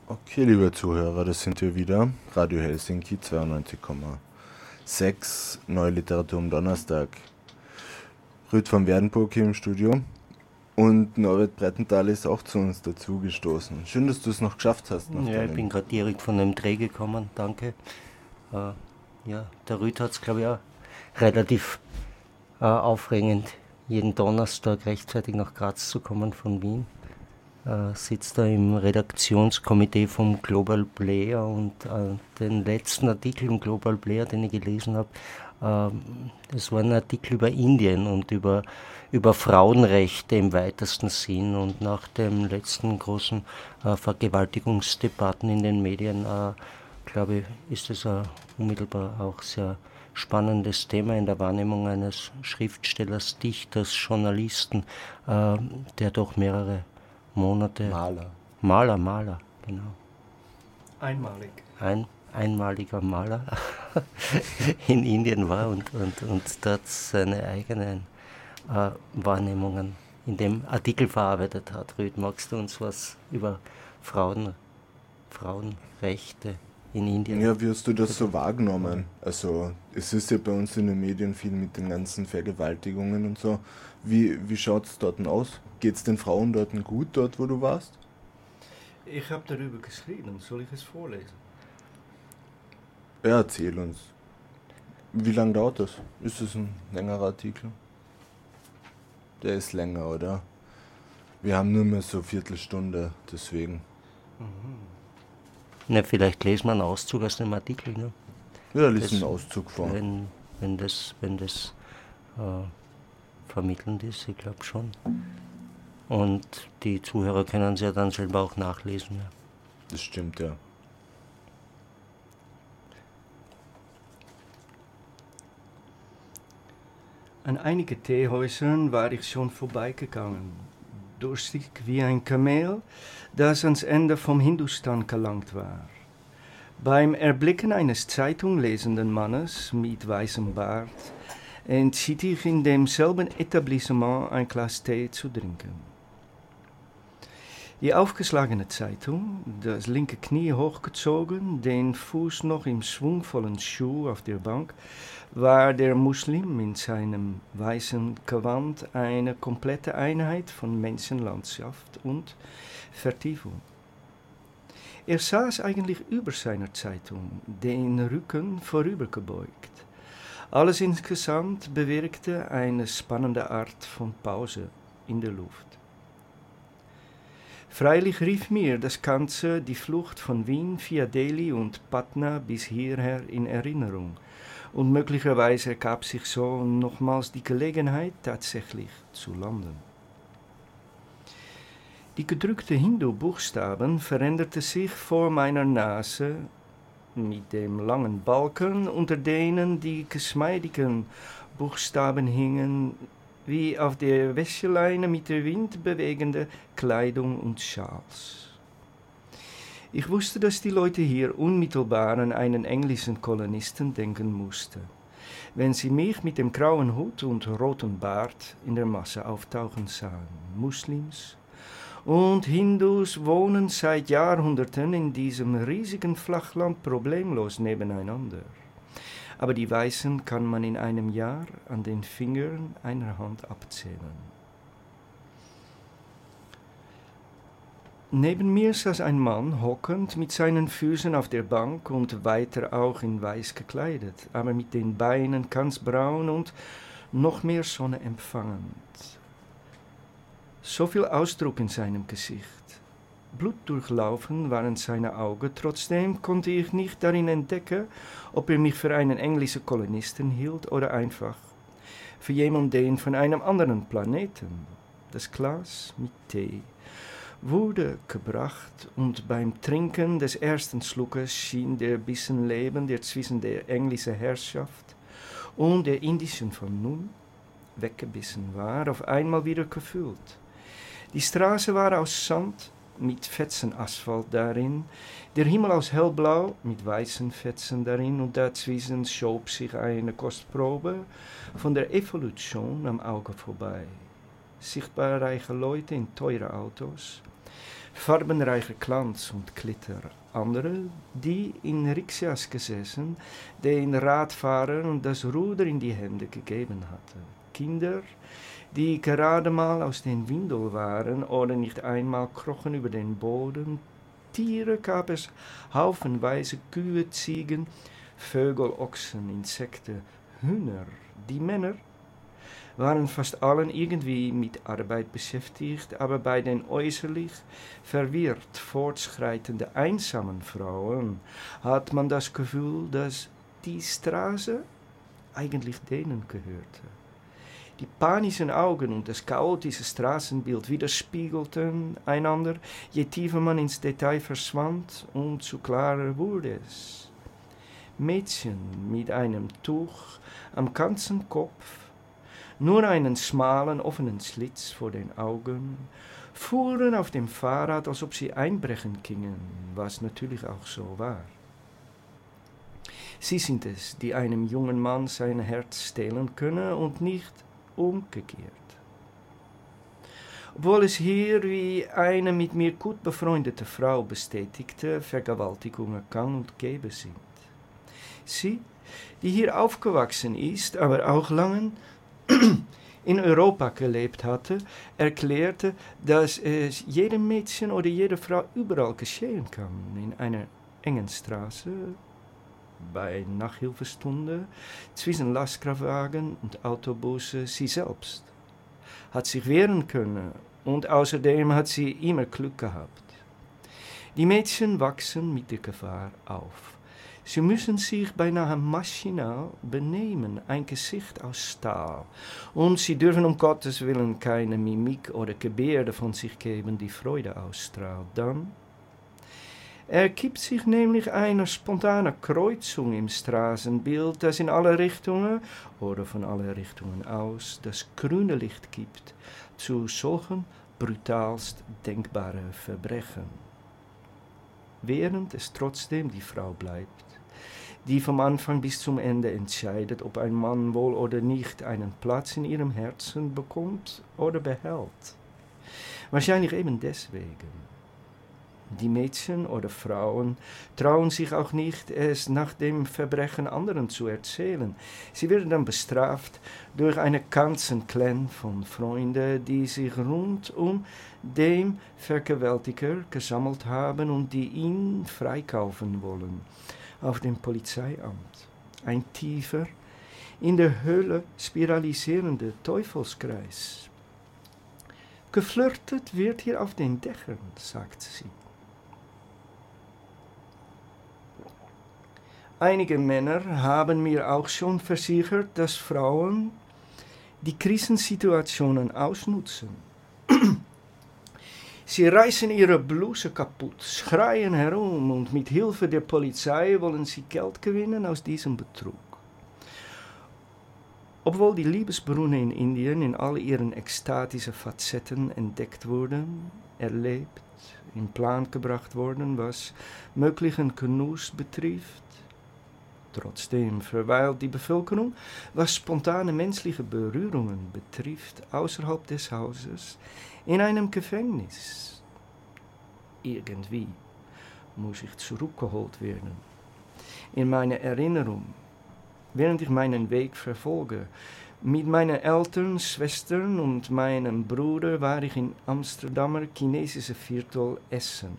Okay, liebe Zuhörer, das sind wir wieder. Radio Helsinki 92,6. Neue Literatur am Donnerstag. Rüd von Werdenburg hier im Studio. Und Norbert Breitenthal ist auch zu uns dazugestoßen. Schön, dass du es noch geschafft hast. Ja, ich bin gerade direkt von einem Dreh gekommen, danke. Äh, ja, der Rüd hat es, glaube ich, auch relativ äh, aufregend, jeden Donnerstag rechtzeitig nach Graz zu kommen von Wien. Äh, sitzt da im Redaktionskomitee vom Global Player und äh, den letzten Artikel im Global Player, den ich gelesen habe, ähm, das war ein Artikel über Indien und über, über Frauenrechte im weitesten Sinn. Und nach den letzten großen äh, Vergewaltigungsdebatten in den Medien, äh, glaube ich, ist es ein unmittelbar auch sehr spannendes Thema in der Wahrnehmung eines Schriftstellers, Dichters, Journalisten, äh, der doch mehrere Monate. Maler. Maler, Maler, genau Einmalig. ein einmaliger Maler in Indien war und, und, und dort seine eigenen äh, Wahrnehmungen in dem Artikel verarbeitet hat. Rüd, magst du uns was über Frauen, Frauenrechte in Indien? Ja, wie hast du das so wahrgenommen? Also, es ist ja bei uns in den Medien viel mit den ganzen Vergewaltigungen und so. Wie, wie schaut es dort aus? Geht es den Frauen dort gut, dort wo du warst? Ich habe darüber geschrieben. Soll ich es vorlesen? Ja, erzähl uns. Wie lange dauert das? Ist es ein längerer Artikel? Der ist länger, oder? Wir haben nur mehr so eine Viertelstunde, deswegen. Na, vielleicht lesen wir einen Auszug aus dem Artikel. Ne? Ja, Das- einen Auszug vor. Wenn, wenn das, wenn das äh, vermittelnd ist, ich glaube schon. Und die Zuhörer können es ja dann selber auch nachlesen. Ja. Das stimmt, ja. An einige Teehäusern war ich schon vorbeigegangen, durstig wie ein Kamel, das ans Ende vom Hindustan gelangt war. Beim Erblicken eines zeitunglesenden Mannes mit weißem Bart entschied ich in demselben Etablissement ein Glas Tee zu trinken. Die aufgeschlagene Zeitung, das linke Knie hochgezogen, den Fuß noch im schwungvollen Schuh auf der Bank, war der Muslim in seinem weißen Gewand eine komplette Einheit von Menschenlandschaft und Vertiefung. Er saß eigentlich über seiner Zeitung, den Rücken vorübergebeugt. Alles insgesamt bewirkte eine spannende Art von Pause in der Luft. Freilich rief mir das Ganze die Flucht von Wien via Delhi und Patna bis hierher in Erinnerung, und möglicherweise ergab sich so nochmals die Gelegenheit, tatsächlich zu landen. Die gedrückte Hindu-Buchstaben veränderte sich vor meiner Nase mit dem langen Balken, unter denen die geschmeidigen Buchstaben hingen, wie auf der Wäscheleine mit der Wind bewegende Kleidung und Schals. Ich wusste, dass die Leute hier unmittelbar an einen englischen Kolonisten denken mussten, wenn sie mich mit dem grauen Hut und roten Bart in der Masse auftauchen sahen. Muslims und Hindus wohnen seit Jahrhunderten in diesem riesigen Flachland problemlos nebeneinander. Aber die Weißen kann man in einem Jahr an den Fingern einer Hand abzählen. Neben mir saß ein Mann hockend mit seinen Füßen auf der Bank und weiter auch in weiß gekleidet, aber mit den Beinen ganz braun und noch mehr Sonne empfangend. So viel Ausdruck in seinem Gesicht. Blutdurchlaufen waren seine Augen, trotzdem konnte ich nicht darin entdecken, ob er mich für einen englischen Kolonisten hielt oder einfach für jemanden von einem anderen Planeten. Das Glas mit Tee wurde gebracht und beim Trinken des ersten Schluckes schien der Bissen Leben, der zwischen der englischen Herrschaft und der indischen von nun weggebissen war, auf einmal wieder gefüllt. Die Straße war aus Sand mit Fetzen Asphalt darin, der Himmel aus hellblau mit weißen Fetzen darin und dazwischen schob sich eine Kostprobe von der Evolution am Auge vorbei. Sichtbar reiche Leute in teure Autos, farbenreicher Glanz und Glitter. Andere, die in Riksjas gesessen, den Radfahrern das Ruder in die Hände gegeben hatten. Kinder, die gerade mal aus den Windeln waren oder nicht einmal krochen über den Boden. Tiere gab es haufenweise Kühe, Ziegen, Vögel, Ochsen, Insekten, Hühner. Die Männer waren fast allen irgendwie mit Arbeit beschäftigt, aber bei den äußerlich verwirrt fortschreitenden einsamen Frauen hat man das Gefühl, dass die Straße eigentlich denen gehörte. Die panischen Augen und das chaotische Straßenbild widerspiegelten einander, je tiefer man ins Detail verschwand, umso klarer wurde es. Mädchen mit einem Tuch am ganzen Kopf, nur einen schmalen, offenen Schlitz vor den Augen, fuhren auf dem Fahrrad, als ob sie einbrechen gingen, was natürlich auch so war. Sie sind es, die einem jungen Mann sein Herz stehlen können und nicht umgekehrt. Obwohl es hier, wie eine mit mir gut befreundete Frau bestätigte, Vergewaltigungen gang und gäbe sind. Sie, die hier aufgewachsen ist, aber auch lange in Europa gelebt hatte, erklärte, dass es jedem Mädchen oder jeder Frau überall geschehen kann, in einer engen Straße, bei Nachhilfestunde, zwischen Lastkraftwagen und Autobusse, sie selbst hat sich wehren können und außerdem hat sie immer Glück gehabt. Die Mädchen wachsen mit der Gefahr auf. Sie müssen sich beinahe maschinal benehmen, ein Gesicht aus Stahl. Und sie dürfen um Gottes Willen keine Mimik oder Gebärde von sich geben, die Freude ausstrahlt. Dann ergibt sich nämlich eine spontane Kreuzung im Straßenbild, das in alle Richtungen oder von alle Richtungen aus das grüne Licht gibt zu solchen brutalst denkbaren Verbrechen. Während es trotzdem die Frau bleibt, die vom Anfang bis zum Ende entscheidet, ob ein Mann wohl oder nicht einen Platz in ihrem Herzen bekommt oder behält. Wahrscheinlich eben deswegen. Die Mädchen oder Frauen trauen sich auch nicht, es nach dem Verbrechen anderen zu erzählen. Sie werden dann bestraft durch einen ganzen Clan von Freunden, die sich rund um den Vergewaltiger gesammelt haben und die ihn freikaufen wollen auf dem Polizeiamt. Ein tiefer, in der Hölle spiralisierender Teufelskreis. Geflirtet wird hier auf den Dächern, sagt sie. Einige Männer haben mir auch schon versichert, dass Frauen die Krisensituationen ausnutzen. Sie reißen ihre Bluse kaputt, schreien herum und mit Hilfe der Polizei wollen sie Geld gewinnen aus diesem Betrug. Obwohl die Liebesbrunne in Indien in all ihren ekstatischen Facetten entdeckt wurden, erlebt, in Plan gebracht worden, was möglichen Genuss betrifft, Trotzdem verweilt die Bevölkerung, was spontane menschliche Berührungen betrifft, außerhalb des Hauses in einem Gefängnis. Irgendwie muss ich zurückgeholt werden. In meiner Erinnerung, während ich meinen Weg verfolge, mit meinen Eltern, Schwestern und meinem Bruder war ich in Amsterdamer chinesische Viertel Essen.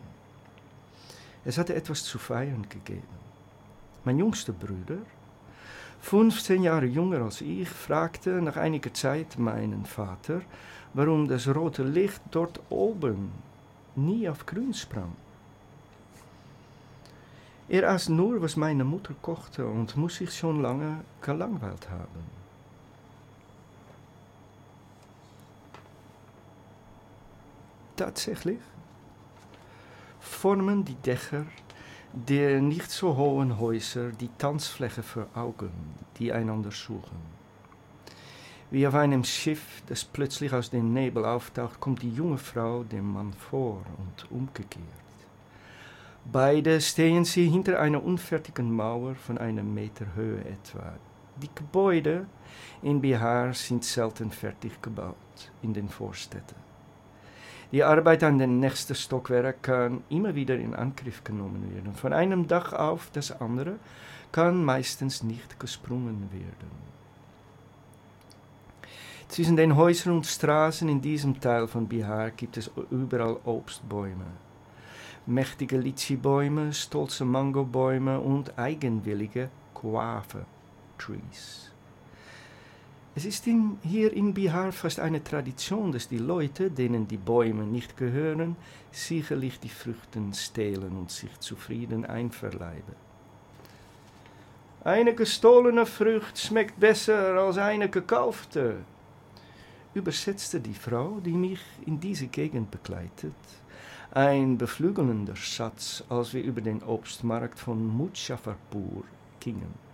Es hatte etwas zu feiern gegeben. Mein jüngster Bruder, 15 Jahre jünger als ich, fragte nach einiger Zeit meinen Vater, warum das rote Licht dort oben nie auf grün sprang. Er aß nur, was meine Mutter kochte und muss sich schon lange gelangweilt haben. Tatsächlich formen die Dächer der nicht so hohen Häuser die Tanzfläche für Augen, die einander suchen. Wie auf einem Schiff, das plötzlich aus dem Nebel auftaucht, kommt die junge Frau dem Mann vor und umgekehrt. Beide stehen sie hinter einer unfertigen Mauer von einem Meter Höhe etwa. Die Gebäude in Bihar sind selten fertig gebaut in den Vorstädten. Die Arbeit an den nächsten Stockwerk kann immer wieder in Angriff genommen werden. Von einem Dach auf das andere kann meistens nicht gesprungen werden. Zwischen den Häusern und Straßen in diesem Teil von Bihar gibt es überall Obstbäume. Mächtige Litchi-Bäume, stolze Mangobäume und eigenwillige Guave-Trees. Es ist in, hier in Bihar fast eine Tradition, dass die Leute, denen die Bäume nicht gehören, sicherlich die Früchten stehlen und sich zufrieden einverleiben. Eine gestohlene Frucht schmeckt besser als eine gekaufte, übersetzte die Frau, die mich in diese Gegend begleitet, ein beflügelnder Schatz, als wir über den Obstmarkt von Muzaffarpur gingen.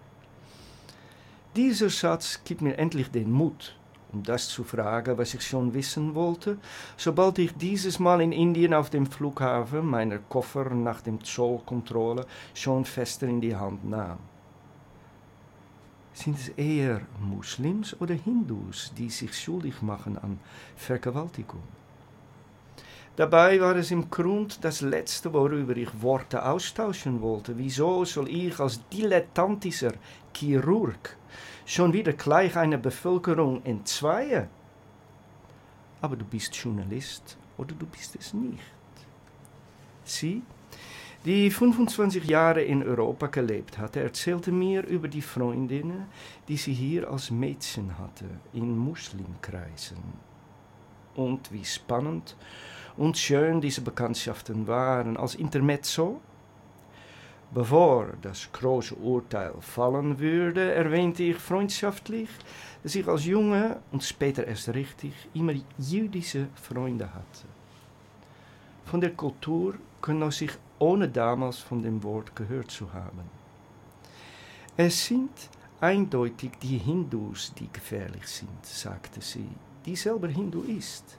Dieser Schatz gibt mir endlich den Mut, um das zu fragen, was ich schon wissen wollte, sobald ich dieses Mal in Indien auf dem Flughafen meiner Koffer nach dem Zollkontrolle schon fester in die Hand nahm. Sind es eher Muslims oder Hindus, die sich schuldig machen an Vergewaltigung? Dabei war es im Grund das Letzte, worüber ich Worte austauschen wollte. Wieso soll ich als dilettantischer Chirurg schon wieder gleich eine Bevölkerung entzweien? Aber du bist Journalist oder du bist es nicht. Sie die 25 Jahre in Europa gelebt hatte, erzählte mir über die Freundinnen, die sie hier als Mädchen hatte, in Muslimkreisen. und wie spannend und schön diese Bekanntschaften waren als Intermezzo. Bevor das große Urteil fallen würde, erwähnte ich freundschaftlich, dass ich als Junge und später erst richtig immer jüdische Freunde hatte. Von der Kultur genoss ich ohne damals von dem Wort gehört zu haben. Es sind eindeutig die Hindus, die gefährlich sind, sagte sie, die selber Hindu ist.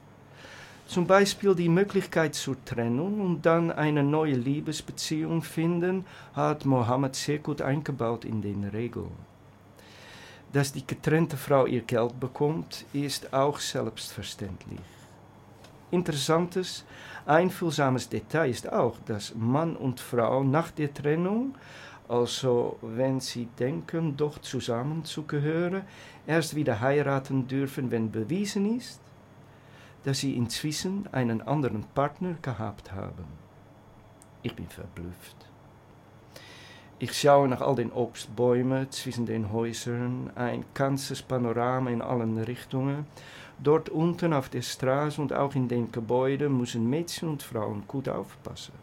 Zum Beispiel die Möglichkeit zur Trennung und dann eine neue Liebesbeziehung finden, hat Mohammed sehr gut eingebaut in den Regeln. Dass die getrennte Frau ihr Geld bekommt, ist auch selbstverständlich. Interessantes, einfühlsames Detail ist auch, dass Mann und Frau nach der Trennung, also wenn sie denken, doch zusammenzugehören, erst wieder heiraten dürfen, wenn bewiesen ist, dass sie inzwischen einen anderen Partner gehabt haben. Ich bin verblüfft. Ich schaue nach all den Obstbäumen zwischen den Häusern, ein ganzes Panorama in allen Richtungen. Dort unten auf der Straße und auch in den Gebäuden müssen Mädchen und Frauen gut aufpassen.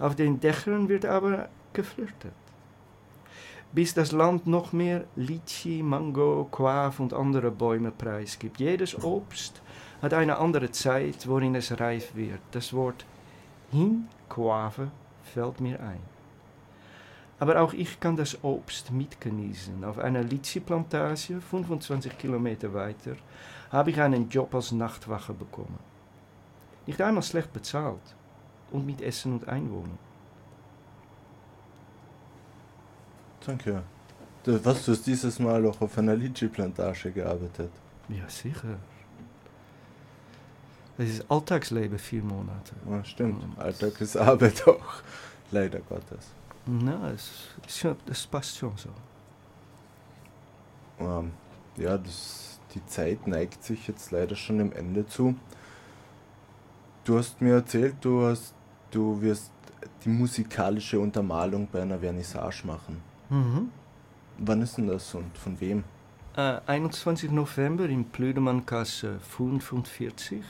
Auf den Dächern wird aber geflirtet. Bis das Land noch mehr Litchi, Mango, Quav und andere Bäume preisgibt. Jedes Obst hat eine andere Zeit, worin es reif wird. Das Wort Hinquave fällt mir ein. Aber auch ich kann das Obst mitgenießen. Auf einer Litchi-Plantage, 25 Kilometer weiter, habe ich einen Job als Nachtwache bekommen. Nicht einmal schlecht bezahlt und mit Essen und Einwohnen. Danke. Du, was, du hast dieses Mal auch auf einer Litchi-Plantage gearbeitet? Ja, sicher. Das ist Alltagsleben, vier Monate. Ja, stimmt. Alltag ist Arbeit auch. Leider Gottes. Na, es, das passt schon so. Ähm, ja, das, die Zeit neigt sich jetzt leider schon dem Ende zu. Du hast mir erzählt, du, hast, du wirst die musikalische Untermalung bei einer Vernissage machen. Mhm. Wann ist denn das und von wem? Äh, 21 November in Plüdermannkasse 45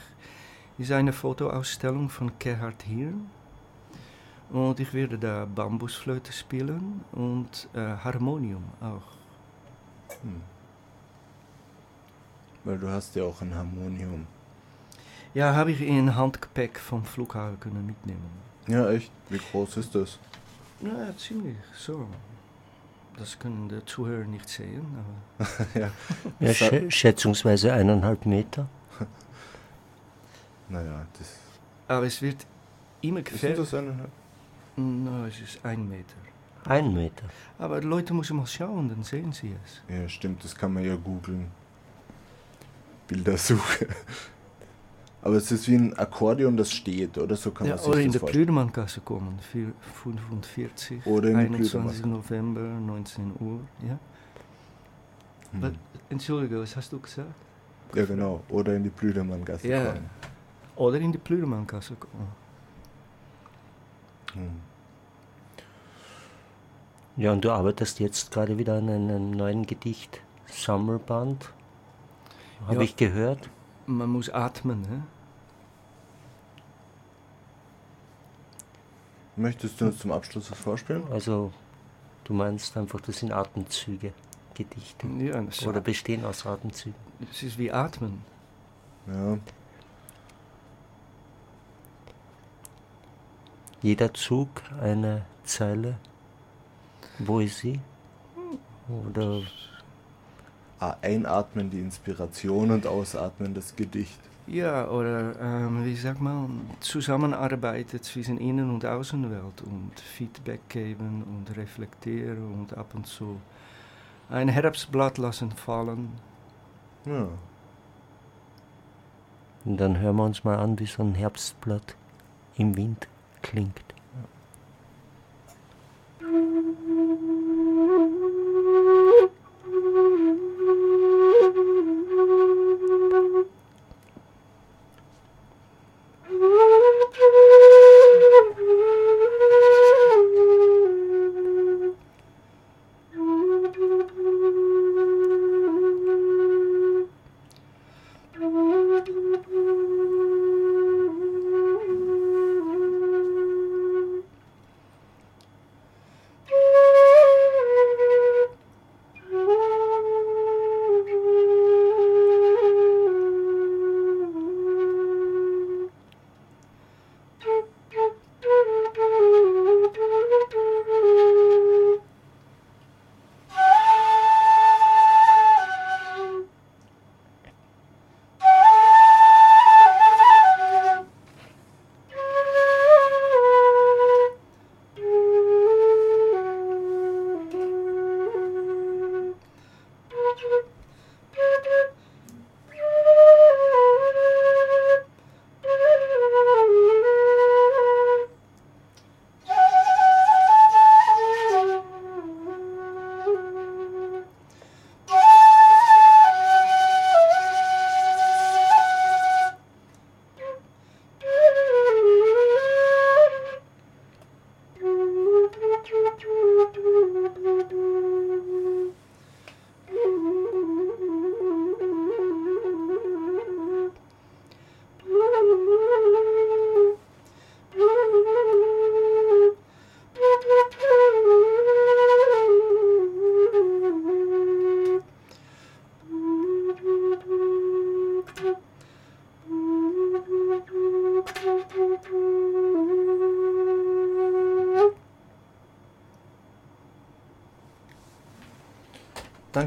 ist eine Fotoausstellung von Gerhard Hirn. Und ich werde da Bambusflöte spielen und äh, Harmonium auch. Hm. Weil du hast ja auch ein Harmonium. Ja, habe ich in Handgepäck vom Flughafen können mitnehmen. Ja, echt? Wie groß ist das? Ja, ziemlich so. Das können die Zuhörer nicht sehen, aber ja. Ja, schä schätzungsweise eineinhalb Meter. Naja, das. Aber es wird immer Ist gefährlich. das eine, No, es ist ein Meter. Ein Meter. Aber die Leute müssen mal schauen, dann sehen sie es. ja, stimmt, das kann man ja googeln. Bildersuche. Aber es ist wie ein Akkordeon, das steht, oder? So kann Ja, man sich oder in das der vorstellen. Plüdermannkasse kommen, vier- 45, Oder in die 21 Plüdermann. November, 19 Uhr. Ja? Was- Hm. Entschuldige, was hast du gesagt? Ja, genau. Oder in die Blüdermanngasse Ja. kommen. Oder in die Plüdermannkasse kommen. Hm. Ja, und du arbeitest jetzt gerade wieder an einem neuen Gedicht, Sammelband. Habe Ja. ich gehört. Man muss atmen, hè? Möchtest du uns zum Abschluss was vorspielen? Also, du meinst einfach, das sind Atemzüge, Gedichte. Ja, das, Oder bestehen aus Atemzügen. es ist wie atmen. Ja. Jeder Zug eine Zeile Poesie? Oder Ah, Einatmen die Inspiration und ausatmen das Gedicht. Ja, oder ähm, wie sagt man, Zusammenarbeit zwischen Innen- und Außenwelt und Feedback geben und reflektieren und ab und zu ein Herbstblatt lassen fallen. Ja. und dann hören wir uns mal an, wie so ein Herbstblatt im Wind klingt.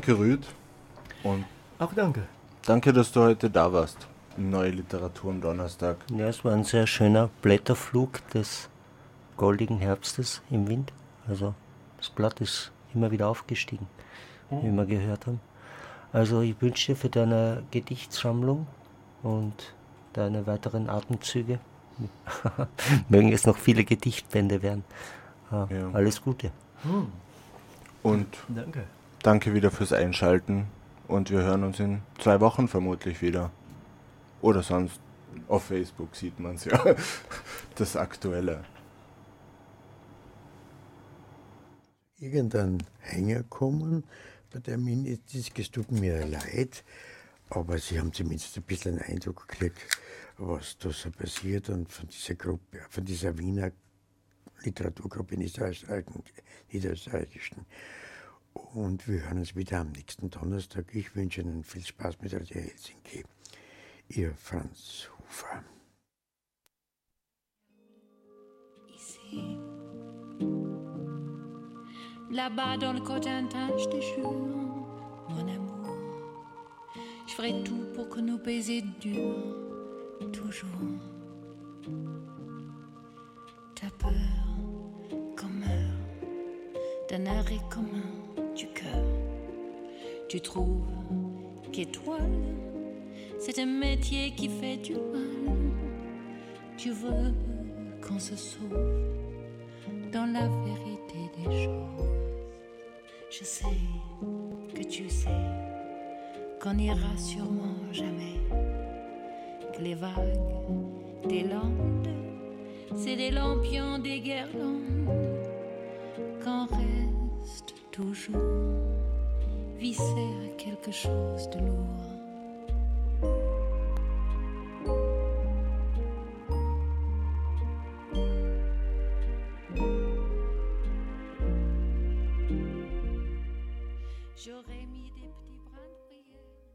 Danke, Rüd. Und Auch danke. danke, dass du heute da warst. Neue Literatur am Donnerstag. Ja, es war ein sehr schöner Blätterflug des goldigen Herbstes im Wind. Also das Blatt ist immer wieder aufgestiegen, wie wir gehört haben. Also ich wünsche dir für deine Gedichtsammlung und deine weiteren Atemzüge, mögen es noch viele Gedichtbände werden, äh, Ja. alles Gute. Und Danke. Danke wieder fürs Einschalten. Und wir hören uns in zwei Wochen vermutlich wieder. Oder sonst auf Facebook sieht man es ja. Das Aktuelle. irgendein Hänger kommen, nicht, das es tut mir leid, aber sie haben zumindest ein bisschen einen Eindruck gekriegt, was da so passiert und von dieser Gruppe, von dieser Wiener Literaturgruppe Niederösterreichischen. Niederösterreichischen. Und wir hören uns wieder am nächsten Donnerstag. Ich wünsche Ihnen viel Spaß mit Radio Helsinki. Ihr Franz Hufer. ici. Là-bas dans le Cotentin, je te jure, mon amour, je ferai tout pour que nos baisers durent toujours. T'as peur qu'on meurt d'un arrêt commun. Tu trouves qu'étoile, c'est un métier qui fait du mal. Tu veux qu'on se sauve dans la vérité des choses. Je sais que tu sais qu'on n'ira sûrement jamais. Que les vagues des landes, c'est des lampions, des guirlandes. Qu'on reste toujours à quelque chose de lourd.